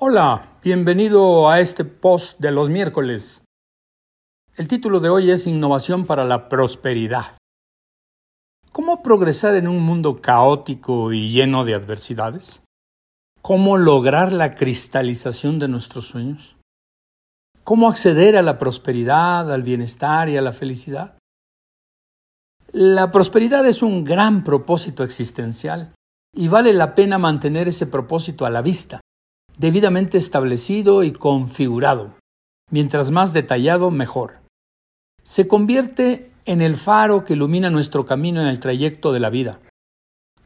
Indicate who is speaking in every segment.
Speaker 1: Hola, bienvenido a este post de los miércoles. El título de hoy es Innovación para la Prosperidad. ¿Cómo progresar en un mundo caótico y lleno de adversidades? ¿Cómo lograr la cristalización de nuestros sueños? ¿Cómo acceder a la prosperidad, al bienestar y a la felicidad? La prosperidad es un gran propósito existencial y vale la pena mantener ese propósito a la vista debidamente establecido y configurado. Mientras más detallado, mejor. Se convierte en el faro que ilumina nuestro camino en el trayecto de la vida.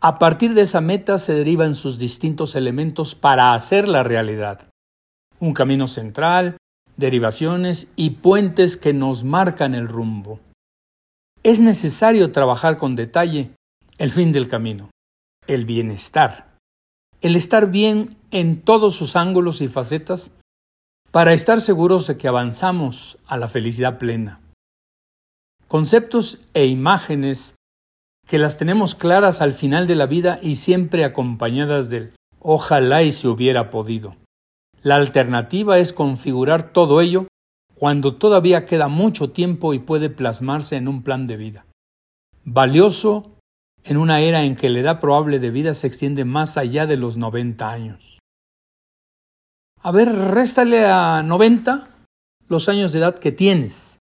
Speaker 1: A partir de esa meta se derivan sus distintos elementos para hacer la realidad. Un camino central, derivaciones y puentes que nos marcan el rumbo. Es necesario trabajar con detalle el fin del camino, el bienestar el estar bien en todos sus ángulos y facetas para estar seguros de que avanzamos a la felicidad plena. Conceptos e imágenes que las tenemos claras al final de la vida y siempre acompañadas del ojalá y se hubiera podido. La alternativa es configurar todo ello cuando todavía queda mucho tiempo y puede plasmarse en un plan de vida. Valioso en una era en que la edad probable de vida se extiende más allá de los 90 años. A ver, réstale a 90 los años de edad que tienes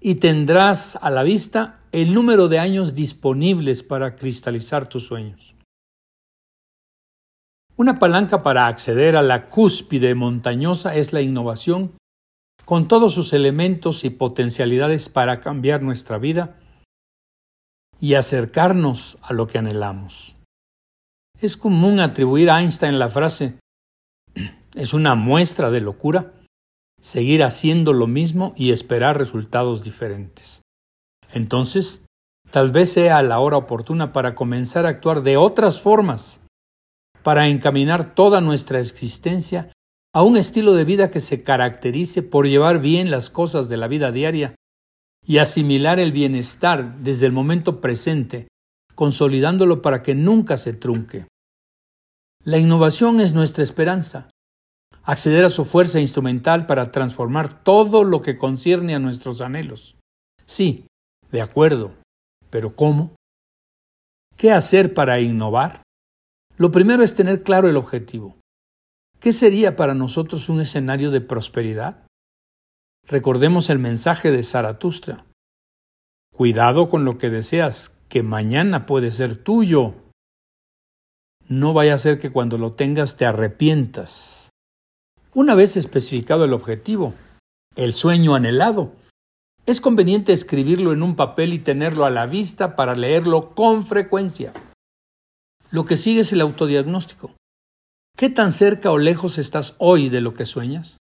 Speaker 1: y tendrás a la vista el número de años disponibles para cristalizar tus sueños. Una palanca para acceder a la cúspide montañosa es la innovación, con todos sus elementos y potencialidades para cambiar nuestra vida y acercarnos a lo que anhelamos. Es común atribuir a Einstein la frase es una muestra de locura seguir haciendo lo mismo y esperar resultados diferentes. Entonces, tal vez sea la hora oportuna para comenzar a actuar de otras formas, para encaminar toda nuestra existencia a un estilo de vida que se caracterice por llevar bien las cosas de la vida diaria y asimilar el bienestar desde el momento presente, consolidándolo para que nunca se trunque. La innovación es nuestra esperanza, acceder a su fuerza instrumental para transformar todo lo que concierne a nuestros anhelos. Sí, de acuerdo, pero ¿cómo? ¿Qué hacer para innovar? Lo primero es tener claro el objetivo. ¿Qué sería para nosotros un escenario de prosperidad? Recordemos el mensaje de Zaratustra. Cuidado con lo que deseas, que mañana puede ser tuyo. No vaya a ser que cuando lo tengas te arrepientas. Una vez especificado el objetivo, el sueño anhelado, es conveniente escribirlo en un papel y tenerlo a la vista para leerlo con frecuencia. Lo que sigue es el autodiagnóstico. ¿Qué tan cerca o lejos estás hoy de lo que sueñas?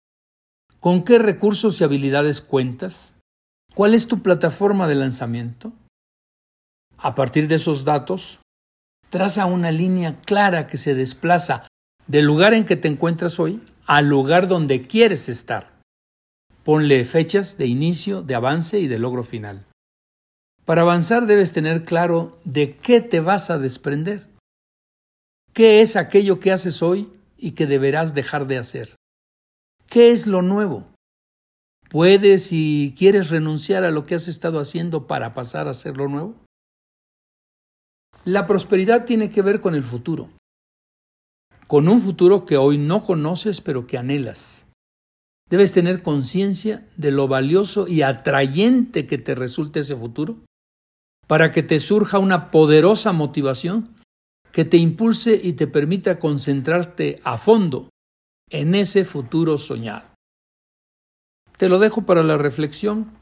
Speaker 1: ¿Con qué recursos y habilidades cuentas? ¿Cuál es tu plataforma de lanzamiento? A partir de esos datos, traza una línea clara que se desplaza del lugar en que te encuentras hoy al lugar donde quieres estar. Ponle fechas de inicio, de avance y de logro final. Para avanzar debes tener claro de qué te vas a desprender. ¿Qué es aquello que haces hoy y que deberás dejar de hacer? ¿Qué es lo nuevo? ¿Puedes y quieres renunciar a lo que has estado haciendo para pasar a hacer lo nuevo? La prosperidad tiene que ver con el futuro, con un futuro que hoy no conoces pero que anhelas. Debes tener conciencia de lo valioso y atrayente que te resulte ese futuro para que te surja una poderosa motivación que te impulse y te permita concentrarte a fondo en ese futuro soñado. Te lo dejo para la reflexión.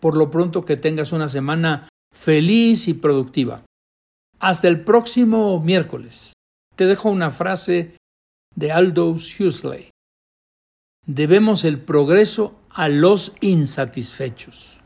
Speaker 1: Por lo pronto que tengas una semana feliz y productiva. Hasta el próximo miércoles. Te dejo una frase de Aldous Huxley. Debemos el progreso a los insatisfechos.